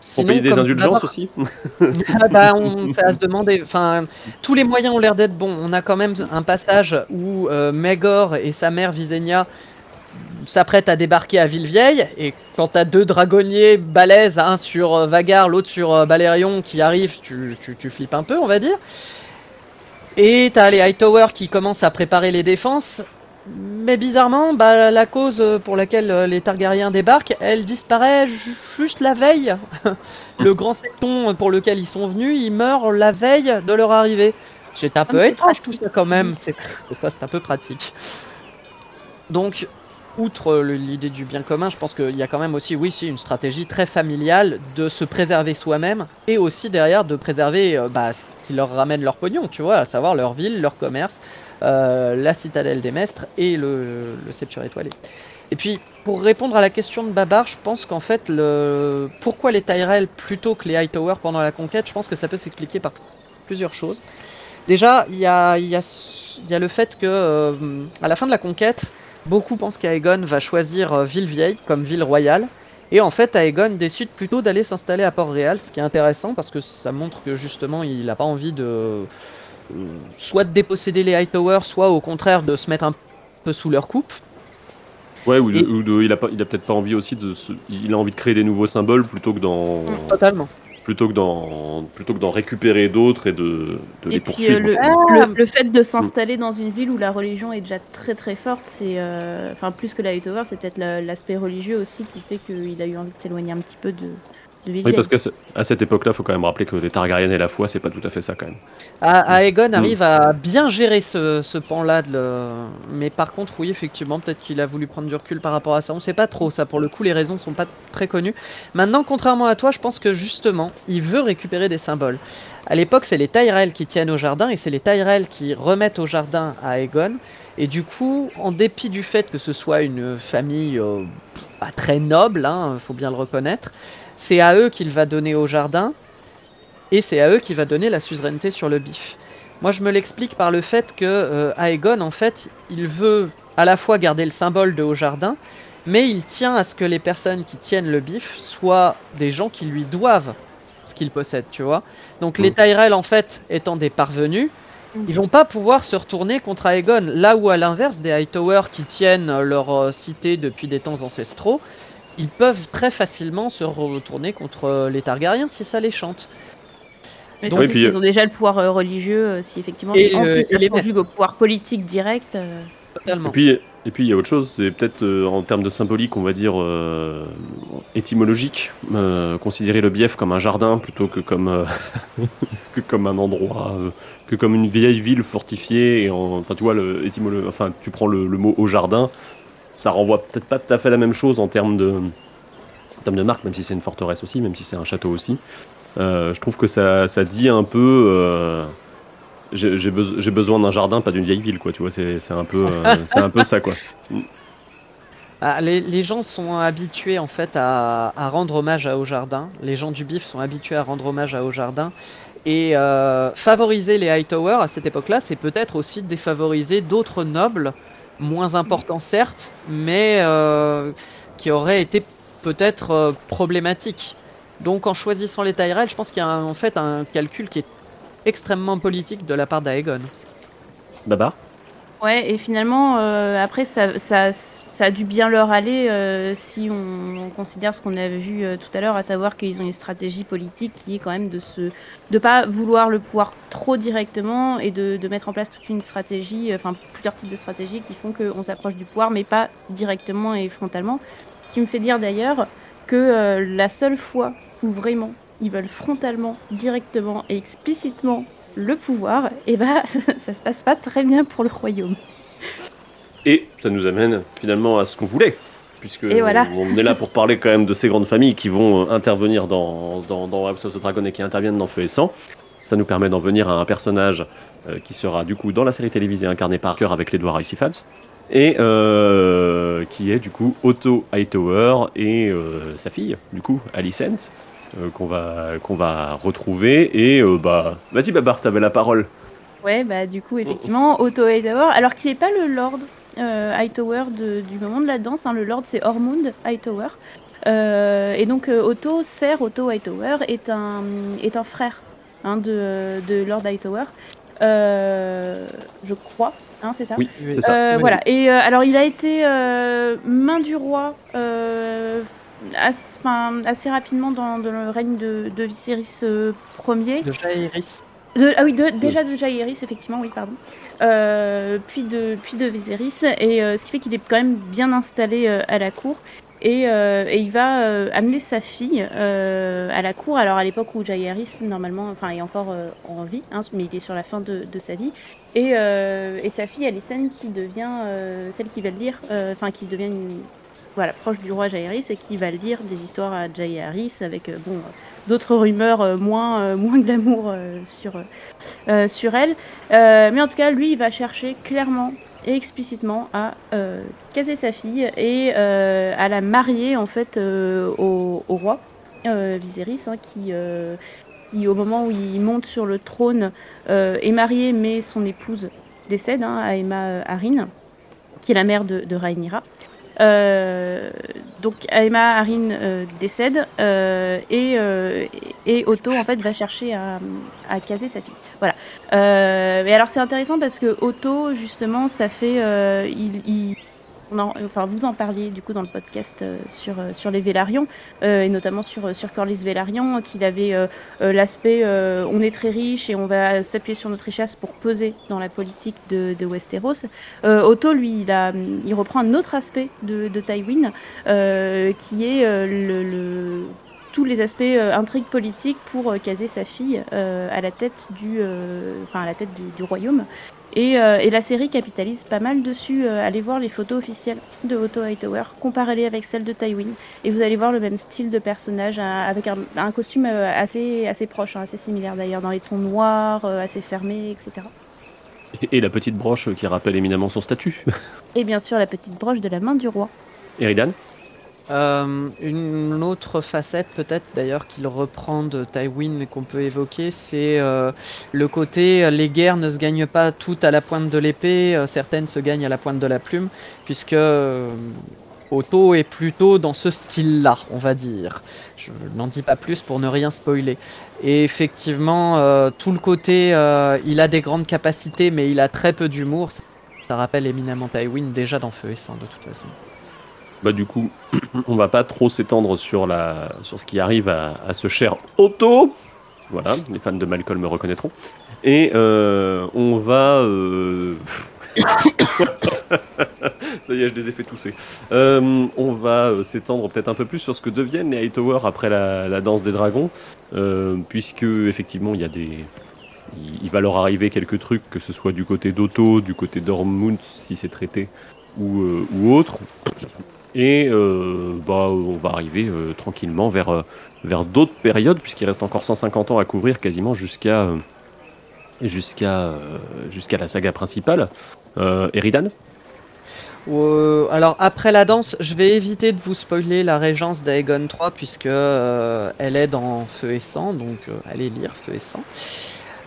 sinon, payer des indulgences aussi ah bah, on, ça à se demander. Enfin, tous les moyens ont l'air d'être bons. On a quand même un passage où euh, Megor et sa mère Visenya s'apprêtent à débarquer à Villevieille. Et quand t'as deux dragonniers balèzes, un sur euh, Vagar, l'autre sur euh, Balerion, qui arrivent, tu, tu, tu flippes un peu, on va dire. Et t'as les Hightower qui commencent à préparer les défenses. Mais bizarrement, bah, la cause euh, pour laquelle les Targaryens débarquent, elle disparaît ju- juste la veille. le grand septon pour lequel ils sont venus, il meurt la veille de leur arrivée. C'est un peu mais c'est étrange tout ça quand même. C'est ça, c'est un peu pratique. Donc, outre l'idée du bien commun, je pense qu'il y a quand même aussi, oui, si, une stratégie très familiale de se préserver soi-même et aussi derrière de préserver euh, bah, ce qui leur ramène leur pognon, tu vois, à savoir leur ville, leur commerce, euh, la citadelle des maîtres et le, le septuaire étoilé. Et puis, pour répondre à la question de Babar, je pense qu'en fait, le... pourquoi les Tyrell plutôt que les Hightower pendant la conquête, je pense que ça peut s'expliquer par plusieurs choses. Déjà, il y a le fait que, euh, à la fin de la conquête, beaucoup pensent qu'Aegon va choisir euh, Ville-Vieille comme ville royale. Et en fait, Aegon décide plutôt d'aller s'installer à Port-Réal, ce qui est intéressant parce que ça montre que justement, il n'a pas envie de euh, soit de déposséder les Hightower, soit au contraire de se mettre un peu sous leur coupe. Ouais, ou, de- Et- ou de- il a, pas- il a peut-être pas envie aussi de. se- il a envie de créer des nouveaux symboles plutôt que d'en. Totalement. Plutôt que d'en plutôt que d'en récupérer d'autres et de, de les puis poursuivre. euh, le, Ah. le- le fait de s'installer dans une ville où la religion est déjà très très forte, c'est euh, enfin plus que la Hightower, c'est peut-être la- l'aspect religieux aussi qui fait qu'il a eu envie de s'éloigner un petit peu de Oui, parce qu'à ce- à cette époque-là, faut quand même rappeler que les Targaryens et la foi, c'est pas tout à fait ça quand même. A- Aegon arrive à bien gérer ce, ce pan-là, le- mais par contre, oui, effectivement, peut-être qu'il a voulu prendre du recul par rapport à ça. On sait pas trop, ça pour le coup, les raisons sont pas très connues. Maintenant, contrairement à toi, je pense que justement, il veut récupérer des symboles. À l'époque, c'est les Tyrell qui tiennent au jardin et c'est les Tyrell qui remettent au jardin à Aegon. Et du coup, en dépit du fait que ce soit une famille euh, pas très noble, hein, faut bien le reconnaître, c'est à eux qu'il va donner au jardin et c'est à eux qu'il va donner la suzeraineté sur le bif. Moi, je me l'explique par le fait que euh, Aegon, en fait, il veut à la fois garder le symbole de Haut-Jardin, mais il tient à ce que les personnes qui tiennent le bif soient des gens qui lui doivent ce qu'il possède, tu vois. Donc les Mm. Tyrell, en fait, étant des parvenus, Mm. ils vont pas pouvoir se retourner contre Aegon. Là où, à l'inverse, des Hightower qui tiennent leur euh, cité depuis des temps ancestraux, ils peuvent très facilement se retourner contre euh, les Targaryens si ça les chante. Mais Donc- Oui, puis, s'ils ont déjà le pouvoir euh, religieux, euh, si effectivement Et en le- plus ça conjugue au pouvoir politique direct. euh, Totalement. Et puis, et puis il y a autre chose, c'est peut-être euh, en termes de symbolique, on va dire euh, étymologique, euh, considérer le bief comme un jardin plutôt que comme, euh, que comme un endroit, euh, que comme une vieille ville fortifiée. Et en- enfin, tu vois, le, étymolo- enfin, tu prends le, le mot au jardin, ça renvoie peut-être pas tout à fait la même chose en termes de, en termes de marque, même si c'est une forteresse aussi, même si c'est un château aussi. Euh, je trouve que ça, ça dit un peu. euh, j'ai j'ai beso- j'ai besoin d'un jardin, pas d'une vieille ville, quoi. Tu vois, c'est c'est un peu, euh, c'est un peu ça, quoi. Ah, les, les gens sont habitués en fait à, à rendre hommage à Haut-Jardin. Les gens du bif sont habitués à rendre hommage à Haut-Jardin. Et euh, favoriser les Hightower à cette époque-là, c'est peut-être aussi défavoriser d'autres nobles, moins importants certes, mais euh, qui auraient été peut-être euh, problématiques. Donc en choisissant les Tyrell, je pense qu'il y a en fait un calcul qui est extrêmement politique de la part d'Aegon. Baba? Ouais, et finalement, euh, après, ça, a dû bien leur aller euh, si on, on considère ce qu'on avait vu euh, tout à l'heure, à savoir qu'ils ont une stratégie politique qui est quand même de de pas vouloir le pouvoir trop directement et de, de mettre en place toute une stratégie, enfin plusieurs types de stratégies qui font qu'on s'approche du pouvoir, mais pas directement et frontalement. Ce qui me fait dire d'ailleurs que la seule fois où vraiment ils veulent frontalement, directement et explicitement le pouvoir, et bah ça se passe pas très bien pour le royaume. Et ça nous amène finalement à ce qu'on voulait, puisque Et voilà. on, est là pour parler quand même de ces grandes familles qui vont euh, intervenir dans, dans, dans House of the Dragon et qui interviennent dans Feu et Sang. Ça nous permet d'en venir à un personnage euh, qui sera du coup dans la série télévisée incarné par Cœur avec l'Edouard Icefats, et euh, qui est du coup Otto Hightower et euh, sa fille, du coup, Alicent, euh, qu'on va, qu'on va retrouver. Et euh, bah, vas-y Babar, t'avais la parole. Ouais, bah du coup, effectivement, Otto Hightower, alors qui n'est pas le Lord euh, Hightower de- du moment de la danse, hein, le Lord c'est Ormond Hightower. Euh, et donc Otto, Sir Otto Hightower, est un, est un frère hein, de, de Lord Hightower. Euh, je crois, hein, c'est ça Oui, c'est ça. Euh, Oui. Voilà. Et euh, alors, il a été euh, main du roi assez rapidement dans, dans le règne de, de Viserys euh, Ier. De Jaehaerys. De- ah oui, de- déjà de Jaehaerys, effectivement, oui, pardon. Euh, puis, de, puis de Viserys. Et euh, ce qui fait qu'il est quand même bien installé euh, à la cour. Et, et il va amener sa fille à la cour. Alors à l'époque où Jaehaerys, normalement, enfin, est encore en vie, hein, mais il est sur la fin de, de sa vie. Et, et sa fille Alicent qui devient celle qui va le euh, enfin qui devient une, voilà, proche du roi Jaehaerys et qui va lire des histoires à Jaehaerys avec euh, bon, d'autres rumeurs euh, moins, euh, moins glamour sur, sur elle. Mais en tout cas, lui, il va chercher clairement et explicitement à caser sa fille et à la marier en fait au, roi Viserys hein, qui, au moment où il monte sur le trône est marié mais son épouse décède, hein, Aemma euh, Arryn, qui est la mère de, de Rhaenyra. Euh, donc Aemma Arryn euh, décède euh, et, Otto en fait va chercher à, caser sa fille. Voilà. Et alors c'est intéressant parce que Otto justement ça fait il- enfin vous en parliez du coup dans le podcast euh, sur euh, sur les Vélarions euh, et notamment sur sur Corlys Vélarion qu'il avait l'aspect on est très riche et on va s'appuyer sur notre richesse pour peser dans la politique de, Westeros. Otto lui il reprend un autre aspect de, Tywin qui est tous les aspects intrigues politiques pour caser sa fille à la tête du à la tête du royaume et, euh, et la série capitalise pas mal dessus. Euh, allez voir les photos officielles de Otto Hightower, comparez-les avec celles de Tywin, et vous allez voir le même style de personnage, hein, avec un, un costume euh, assez, assez proche, hein, assez similaire d'ailleurs, dans les tons noirs, assez fermés, etc. Et, et la petite broche qui rappelle éminemment son statut. Et bien sûr la petite broche de la main du roi. Eridan? Euh, une autre facette peut-être d'ailleurs qu'il reprend de Tywin qu'on peut évoquer, c'est euh, le côté euh, les guerres ne se gagnent pas toutes à la pointe de l'épée, certaines se gagnent à la pointe de la plume, puisque Otto est plutôt dans ce style-là, on va dire. Je n'en dis pas plus pour ne rien spoiler. Et effectivement, tout le côté, il a des grandes capacités, mais il a très peu d'humour. Ça rappelle éminemment Tywin déjà dans Feu et Sang de toute façon. Bah du coup, on va pas trop s'étendre sur la sur ce qui arrive à, ce cher Otto. Voilà, les fans de Malcolm me reconnaîtront. Et euh, on va. euh, Ça y est, je les ai fait tousser. Euh, on va euh, s'étendre peut-être un peu plus sur ce que deviennent les Hightower après la, danse des dragons, puisque effectivement il y a des, il, va leur arriver quelques trucs, que ce soit du côté d'Otto, du côté d'Ormund si c'est traité, ou autre. Et euh, bah, on va arriver euh, tranquillement vers, euh, vers d'autres périodes, puisqu'il reste encore 150 ans à couvrir quasiment jusqu'à jusqu'à jusqu'à la saga principale. Eridan? Alors après la danse, je vais éviter de vous spoiler la régence d'Aegon III puisque elle est dans Feu et Sang, donc allez lire Feu et Sang.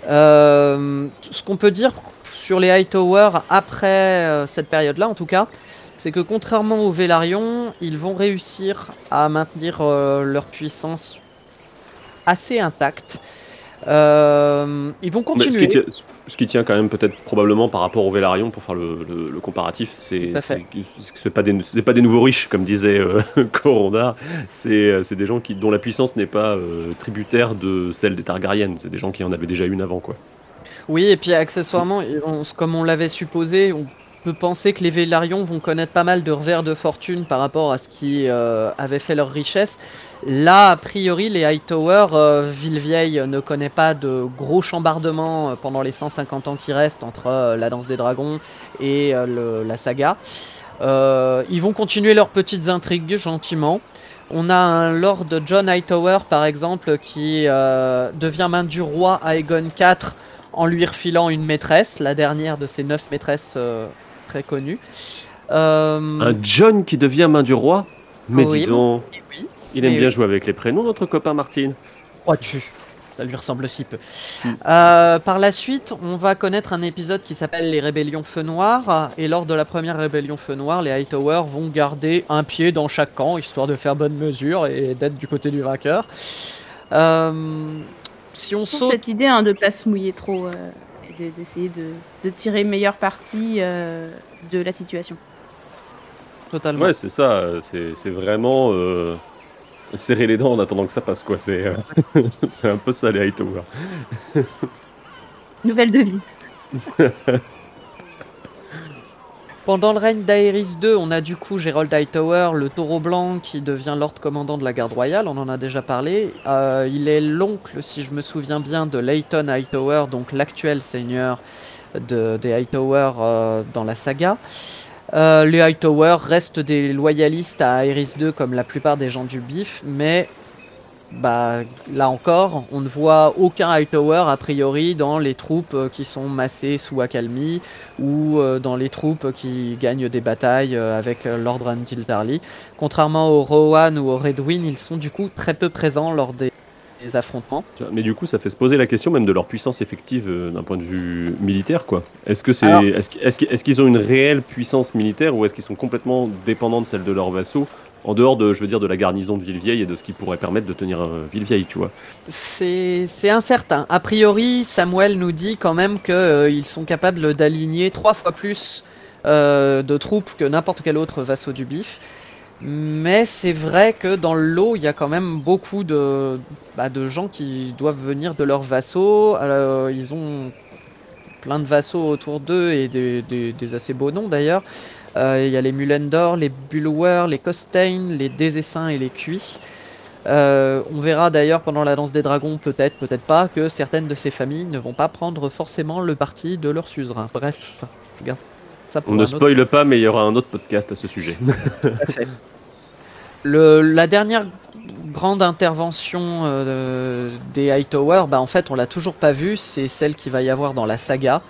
Ce qu'on peut dire sur les Hightower après cette période-là, en tout cas, c'est que contrairement aux Velaryon, ils vont réussir à maintenir euh, leur puissance assez intacte. Euh, ils vont Mais ce, continuer. qui tient, ce qui tient quand même peut-être probablement par rapport au Velaryon, pour faire le, le- le comparatif, c'est c'est pas, des- pas des nouveaux riches, comme disait euh, Corondar, c'est euh, c'est des gens qui, dont la puissance n'est pas euh, tributaire de celle des Targaryen, c'est des gens qui en avaient déjà une avant. quoi. Oui, et puis accessoirement, on- comme on l'avait supposé, on peut penser que les Vélarions vont connaître pas mal de revers de fortune par rapport à ce qui euh, avait fait leur richesse. Là, a priori, les Hightower, euh, Villevieille ne connaît pas de gros chambardements euh, pendant les 150 ans qui restent entre euh, la danse des dragons et la saga. Ils vont continuer leurs petites intrigues gentiment. On a un Lord John Hightower, par exemple, qui devient main du roi à Aegon IV en lui refilant une maîtresse, la dernière de ses neuf maîtresses très connues. Euh, Un John qui devient main du roi Mais Oui. dis donc, oui, il aime Mais bien oui. jouer avec les prénoms, notre copain Martine. crois-tu? Ça lui ressemble si peu. Mm. Euh, par la suite, on va connaître un épisode qui s'appelle les Rébellions Feu Noir. Et lors de la première Rébellion Feu Noir, les Hightower vont garder un pied dans chaque camp, histoire de faire bonne mesure et d'être du côté du vainqueur. Euh, si on saute cette idée hein, de pas se mouiller trop euh, d'essayer de, de tirer meilleure partie euh, de la situation. totalement. Ouais, c'est ça, c'est c'est vraiment euh, serrer les dents en attendant que ça passe, quoi. C'est euh, c'est un peu ça, les Hightower. Nouvelle devise. Pendant le règne d'Aerys II, on a du coup Gerald Hightower, le taureau blanc qui devient Lord Commandant de la garde royale, on en a déjà parlé. Euh, il est l'oncle, si je me souviens bien, de Leighton Hightower, donc l'actuel seigneur de- des Hightower euh, dans la saga. Euh, les Hightower restent des loyalistes à Aerys II comme la plupart des gens du bif, mais bah, là encore, on ne voit aucun Hightower a priori dans les troupes euh, qui sont massées sous accalmie ou euh, dans les troupes qui gagnent des batailles euh, avec Lord Randil Tarly. Contrairement aux Rowan ou aux Redwyn, ils sont du coup très peu présents lors des, des affrontements. Mais du coup, ça fait se poser la question même de leur puissance effective d'un point de vue militaire, quoi. Est-ce que c'est, est-ce qu'ils ont une réelle puissance militaire ou est-ce qu'ils sont complètement dépendants de celle de leurs vassaux, en dehors de, je veux dire, de la garnison de Villevieille et de ce qui pourrait permettre de tenir euh, Villevieille, tu vois C'est incertain. A priori, Samuel nous dit quand même qu'ils sont capables d'aligner trois fois plus euh, de troupes que n'importe quel autre vassau du bif. Mais c'est vrai que dans le lot, il y a quand même beaucoup de, bah, de gens qui doivent venir de leurs vassaux. Euh, ils ont plein de vassaux autour d'eux et des assez beaux noms d'ailleurs. Euh, Il y a les Mulendor, les Bulwer, les Costain, les Désessins et les Cuits. Euh, on verra d'ailleurs pendant la danse des dragons, peut-être, peut-être pas, que certaines de ces familles ne vont pas prendre forcément le parti de leur suzerain. Bref, je garde ça pour On ne autre spoile pas, mais il y aura un autre podcast à ce sujet. Le, la dernière grande intervention euh, des Hightower, bah en fait on l'a toujours pas vue, c'est celle qu'il va y avoir dans la saga,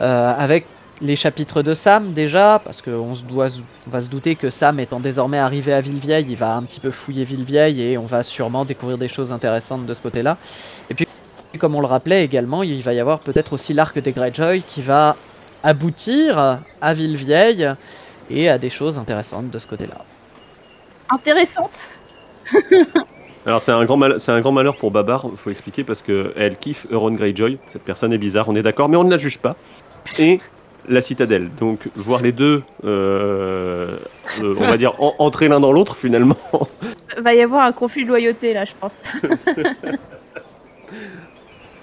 euh, avec les chapitres de Sam déjà, parce qu'on se doit, on va se douter que Sam étant désormais arrivé à Villevieille, il va un petit peu fouiller Villevieille et on va sûrement découvrir des choses intéressantes de ce côté-là. Et puis, comme on le rappelait également, il va y avoir peut-être aussi l'arc des Greyjoy qui va aboutir à Villevieille et à des choses intéressantes de ce côté-là. Intéressante Alors c'est un, grand mal- c'est un grand malheur pour Babar, faut expliquer, parce qu'elle kiffe Euron Greyjoy, cette personne est bizarre, on est d'accord, mais on ne la juge pas. Et la citadelle, donc voir les deux, euh, euh, on va dire, en- entrer l'un dans l'autre finalement. Va y avoir un conflit de loyauté là, je pense.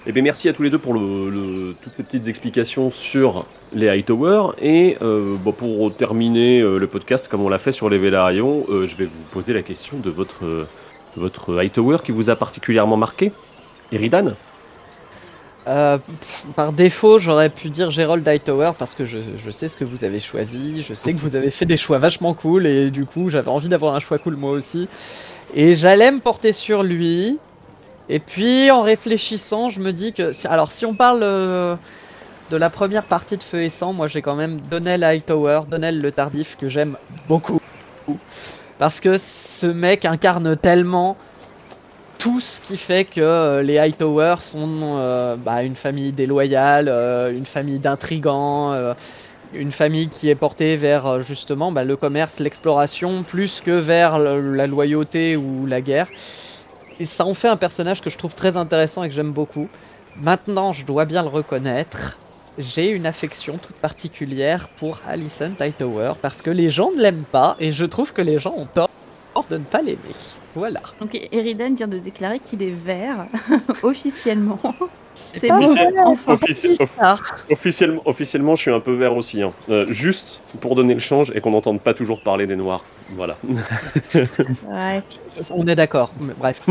Eh bien merci à tous les deux pour le, le- toutes ces petites explications sur les Hightower. Et euh, bon, pour terminer le podcast comme on l'a fait sur les Velaryon, euh, je vais vous poser la question de votre, de votre Hightower qui vous a particulièrement marqué. Eridan? Euh, par défaut, j'aurais pu dire Gerald Hightower parce que je, sais ce que vous avez choisi, je sais que vous avez fait des choix vachement cool et du coup j'avais envie d'avoir un choix cool moi aussi. Et j'allais me porter sur lui. Et puis en réfléchissant, je me dis que... Alors si on parle euh, de la première partie de Feu et Sang, moi j'ai quand même Donnell Hightower, Donnell le Tardif que j'aime beaucoup. Parce que ce mec incarne tellement tout ce qui fait que euh, les Hightower sont euh, bah, une famille déloyale, euh, une famille d'intrigants, une famille qui est portée vers justement bah, le commerce, l'exploration, plus que vers la loyauté ou la guerre. Et ça en fait un personnage que je trouve très intéressant et que j'aime beaucoup. Maintenant, je dois bien le reconnaître, j'ai une affection toute particulière pour Alicent Hightower parce que les gens ne l'aiment pas et je trouve que les gens ont tort de ne pas l'aimer. Voilà. Donc Eridan vient de déclarer qu'il est vert officiellement. C'est pas. Officiel- enfin. offici- C'est ça. officiellement, officiellement, je suis un peu vert aussi. hein. Euh, juste pour donner le change et qu'on n'entende pas toujours parler des Noirs. Voilà. Ouais. On est d'accord. mais Bref.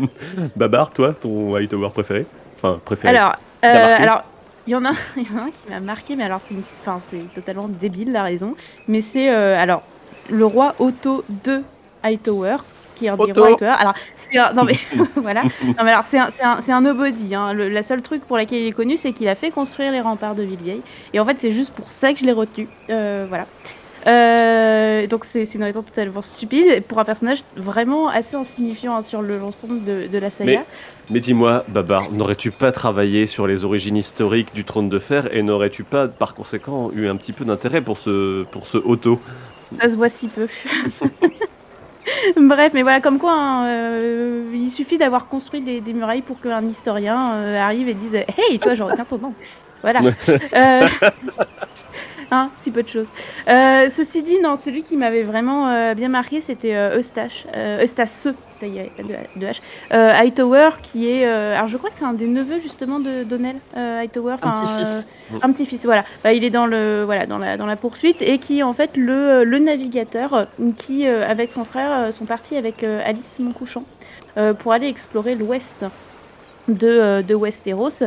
Babar, toi, ton Hightower préféré? Enfin, préféré. Alors, euh, alors, il y en a, il y en a un qui m'a marqué, mais alors c'est, une- enfin, c'est totalement débile la raison. Mais c'est euh, alors le roi Otto II Hightower, qui est un des rois Hightower. Alors c'est un, non mais voilà. Non mais alors c'est un, c'est un, c'est un nobody. Hein. Le, la seule truc pour laquelle il est connu, c'est qu'il a fait construire les remparts de Villevieille. Et en fait, c'est juste pour ça que je l'ai retenu. Euh, voilà. Euh, donc c'est c'est une raison totalement stupide pour un personnage vraiment assez insignifiant hein, sur le- l'ensemble de, de la saga. Mais- Mais dis-moi, Babar, n'aurais-tu pas travaillé sur les origines historiques du trône de fer et n'aurais-tu pas, par conséquent, eu un petit peu d'intérêt pour ce, pour ce Otto? Ça se voit si peu. Bref, mais voilà, comme quoi, hein, euh, il suffit d'avoir construit des, des murailles pour qu'un historien euh, arrive et dise Hey, toi, je retiens ton nom. Voilà. Euh, hein, si peu de choses. Euh, ceci dit, non, celui qui m'avait vraiment euh, bien marqué, c'était euh, Eustache. Eustace, de, de H. Hightower, qui est. alors, je crois que c'est un des neveux, justement, de Donnell Hightower. Un petit-fils. un petit-fils, voilà. Bah, il est dans, le, voilà, dans, la, dans la poursuite et qui est en fait le, le navigateur qui, avec son frère, sont partis avec Alice Montcouchant euh, pour aller explorer l'ouest de, de Westeros.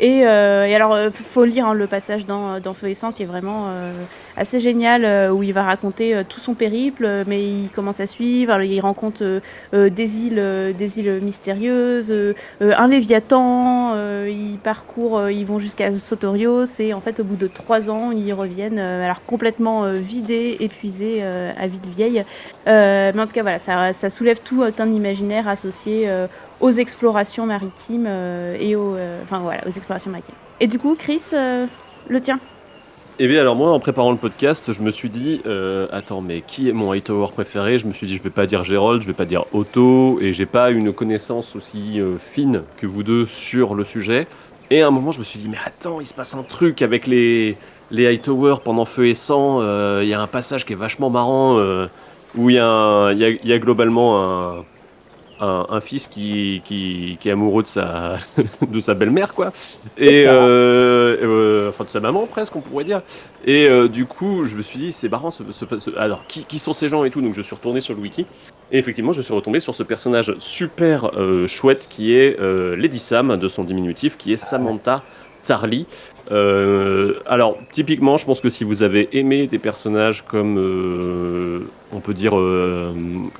Et, euh, et alors, euh, faut lire hein, le passage dans, dans Feu et Sang qui est vraiment euh, assez génial, euh, où il va raconter euh, tout son périple, euh, mais il commence à suivre, il rencontre euh, euh, des, îles, euh, des îles mystérieuses, euh, euh, un Léviathan, euh, ils parcourent, euh, ils vont jusqu'à Sotorios, et en fait, au bout de trois ans, ils reviennent, euh, alors complètement euh, vidés, épuisés euh, à Villevieille. Euh, mais en tout cas, voilà, ça, ça soulève tout un imaginaire associé euh, aux explorations maritimes euh, et aux, euh, enfin voilà, aux explorations Et du coup, Chris, euh, le tien. Eh bien, alors moi, en préparant le podcast, je me suis dit, euh, attends, mais qui est mon Hightower préféré? Je me suis dit, je vais pas dire Gerald, je vais pas dire Otto, et j'ai pas une connaissance aussi euh, fine que vous deux sur le sujet. Et à un moment, je me suis dit, mais attends, il se passe un truc avec les, les Hightower pendant Feu et Sang. Il y a un passage qui est vachement marrant, où il y, a y a globalement un, un, un fils qui, qui, qui est amoureux de sa, de sa belle-mère, quoi. Et, euh, euh, enfin, de sa maman, presque, on pourrait dire. Et euh, du coup, je me suis dit, c'est marrant, ce, ce- ce- alors, qui, qui sont ces gens et tout Donc, je suis retourné sur le wiki. Et effectivement, je suis retombé sur ce personnage super chouette qui est Lady Sam, de son diminutif, qui est Samantha Tarly. Euh, alors, typiquement, je pense que si vous avez aimé des personnages comme, euh, on peut dire, euh,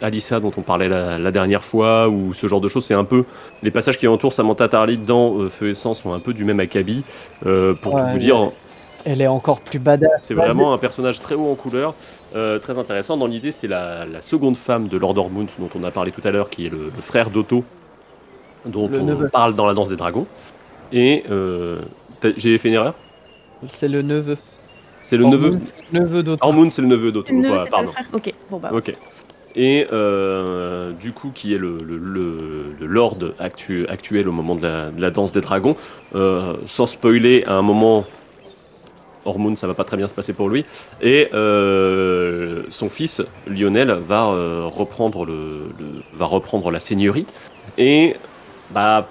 Alissa, dont on parlait la, la dernière fois, ou ce genre de choses, c'est un peu. Les passages qui entourent Samantha Tarly dans euh, Feu et Sang sont un peu du même acabit. Pour tout vous dire, Elle est encore plus badass. C'est vraiment un personnage très haut en couleur, très intéressant. Dans l'idée, c'est la, la seconde femme de Lord Ormond dont on a parlé tout à l'heure, qui est le, le frère d'Otto, dont Le on neveu. parle dans la danse des dragons. Et euh, j'ai fait une erreur C'est le neveu. C'est le neveu. Ormond, neveu d'Otto. Ormond, c'est le neveu pas le pardon. frère. Ok, bon bah. Ok. Et euh, du coup, qui est le, le- le- le lord actu- actuel au moment de la, de la danse des dragons, euh, sans spoiler, à un moment, Hormone, ça va pas très bien se passer pour lui, et euh, son fils Lionel va euh, reprendre le, le- va reprendre la seigneurie, et bah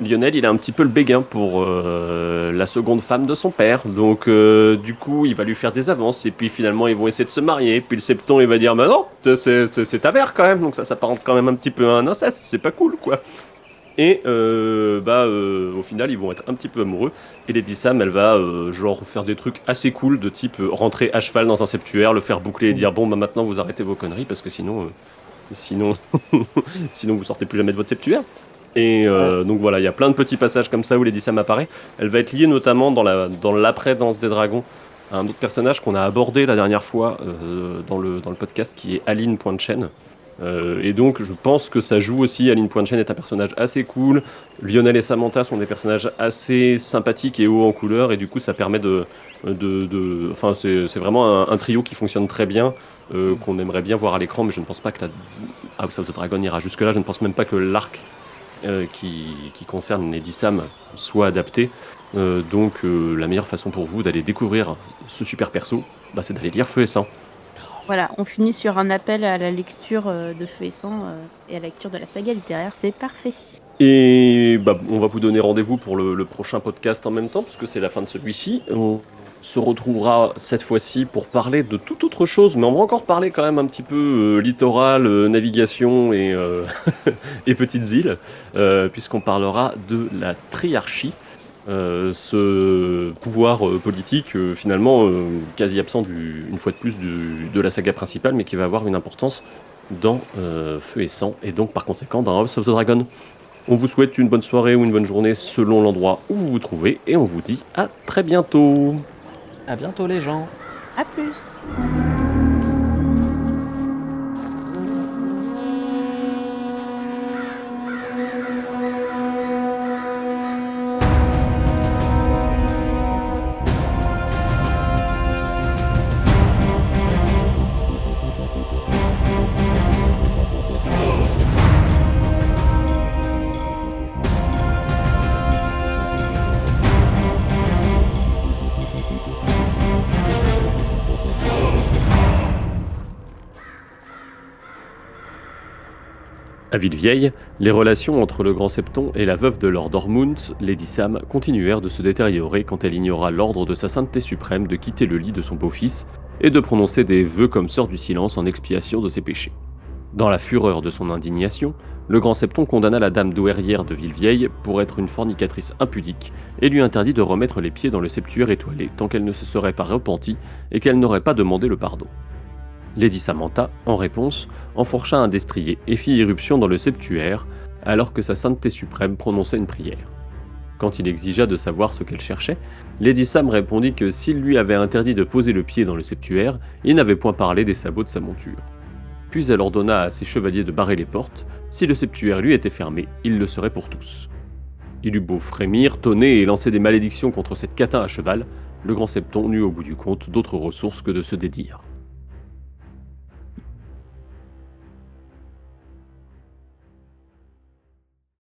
Lionel, il a un petit peu le béguin pour euh, la seconde femme de son père. Donc, euh, du coup, il va lui faire des avances. Et puis, finalement, ils vont essayer de se marier. Puis, le septon, il va dire Mais non, c'est- ta mère quand même. Donc, ça s'apparente quand même un petit peu à un inceste. C'est pas cool, quoi. Et, euh, bah, au final, ils vont être un petit peu amoureux. Et Lady Sam, elle va, genre, faire des trucs assez cool, de type rentrer à cheval dans un septuaire, le faire boucler et dire Bon, bah, maintenant, vous arrêtez vos conneries. Parce que sinon, sinon, sinon, vous sortez plus jamais de votre septuaire. Et euh, donc voilà, il y a plein de petits passages comme ça où Lady Sam apparaît. Elle va être liée notamment dans la dans l'après-danse des dragons à un autre personnage qu'on a abordé la dernière fois euh, dans, le, dans le podcast qui est Aline Pointe-Chaîne. Euh, et donc je pense que ça joue aussi. Aline Pointe-Chaîne est un personnage assez cool. Lionel et Samantha sont des personnages assez sympathiques et hauts en couleur. Et du coup, ça permet de. de, de- enfin, c'est c'est vraiment un, un trio qui fonctionne très bien. euh, qu'on aimerait bien voir à l'écran, mais je ne pense pas que la House of the Dragon ira jusque-là. Je ne pense même pas que l'arc euh, qui, qui concerne Lady Sam soit adapté. Euh, donc euh, la meilleure façon pour vous d'aller découvrir ce super perso, bah, c'est d'aller lire Feu et Sang. Voilà, on finit sur un appel à la lecture euh, de Feu et Sang et à la lecture de la saga littéraire. C'est parfait. Et bah, on va vous donner rendez-vous pour le, le prochain podcast en même temps, puisque c'est la fin de celui-ci. On se retrouvera cette fois-ci pour parler de toute autre chose, mais on va encore parler quand même un petit peu euh, littoral, euh, navigation et, euh, et petites îles, puisqu'on parlera de la triarchie. Ce pouvoir politique finalement quasi absent une fois de plus de la saga principale mais qui va avoir une importance dans Feu et Sang et donc par conséquent dans House of the Dragon. On vous souhaite une bonne soirée ou une bonne journée selon l'endroit où vous vous trouvez et on vous dit à très bientôt. À bientôt les gens. À plus. Villevieille, les relations entre le grand septon et la veuve de Lord Ormond, Lady Sam, continuèrent de se détériorer quand elle ignora l'ordre de sa sainteté suprême de quitter le lit de son beau-fils et de prononcer des vœux comme sœur du silence en expiation de ses péchés. Dans la fureur de son indignation, le grand septon condamna la dame douairière de Villevieille pour être une fornicatrice impudique et lui interdit de remettre les pieds dans le septuaire étoilé tant qu'elle ne se serait pas repentie et qu'elle n'aurait pas demandé le pardon. Lady Samantha, en réponse, enfourcha un destrier et fit irruption dans le septuaire, alors que sa sainteté suprême prononçait une prière. Quand il exigea de savoir ce qu'elle cherchait, Lady Sam répondit que s'il lui avait interdit de poser le pied dans le septuaire, il n'avait point parlé des sabots de sa monture. Puis elle ordonna à ses chevaliers de barrer les portes, si le septuaire lui était fermé, il le serait pour tous. Il eut beau frémir, tonner et lancer des malédictions contre cette catin à cheval, le grand septon n'eut au bout du compte d'autre ressource que de se dédire.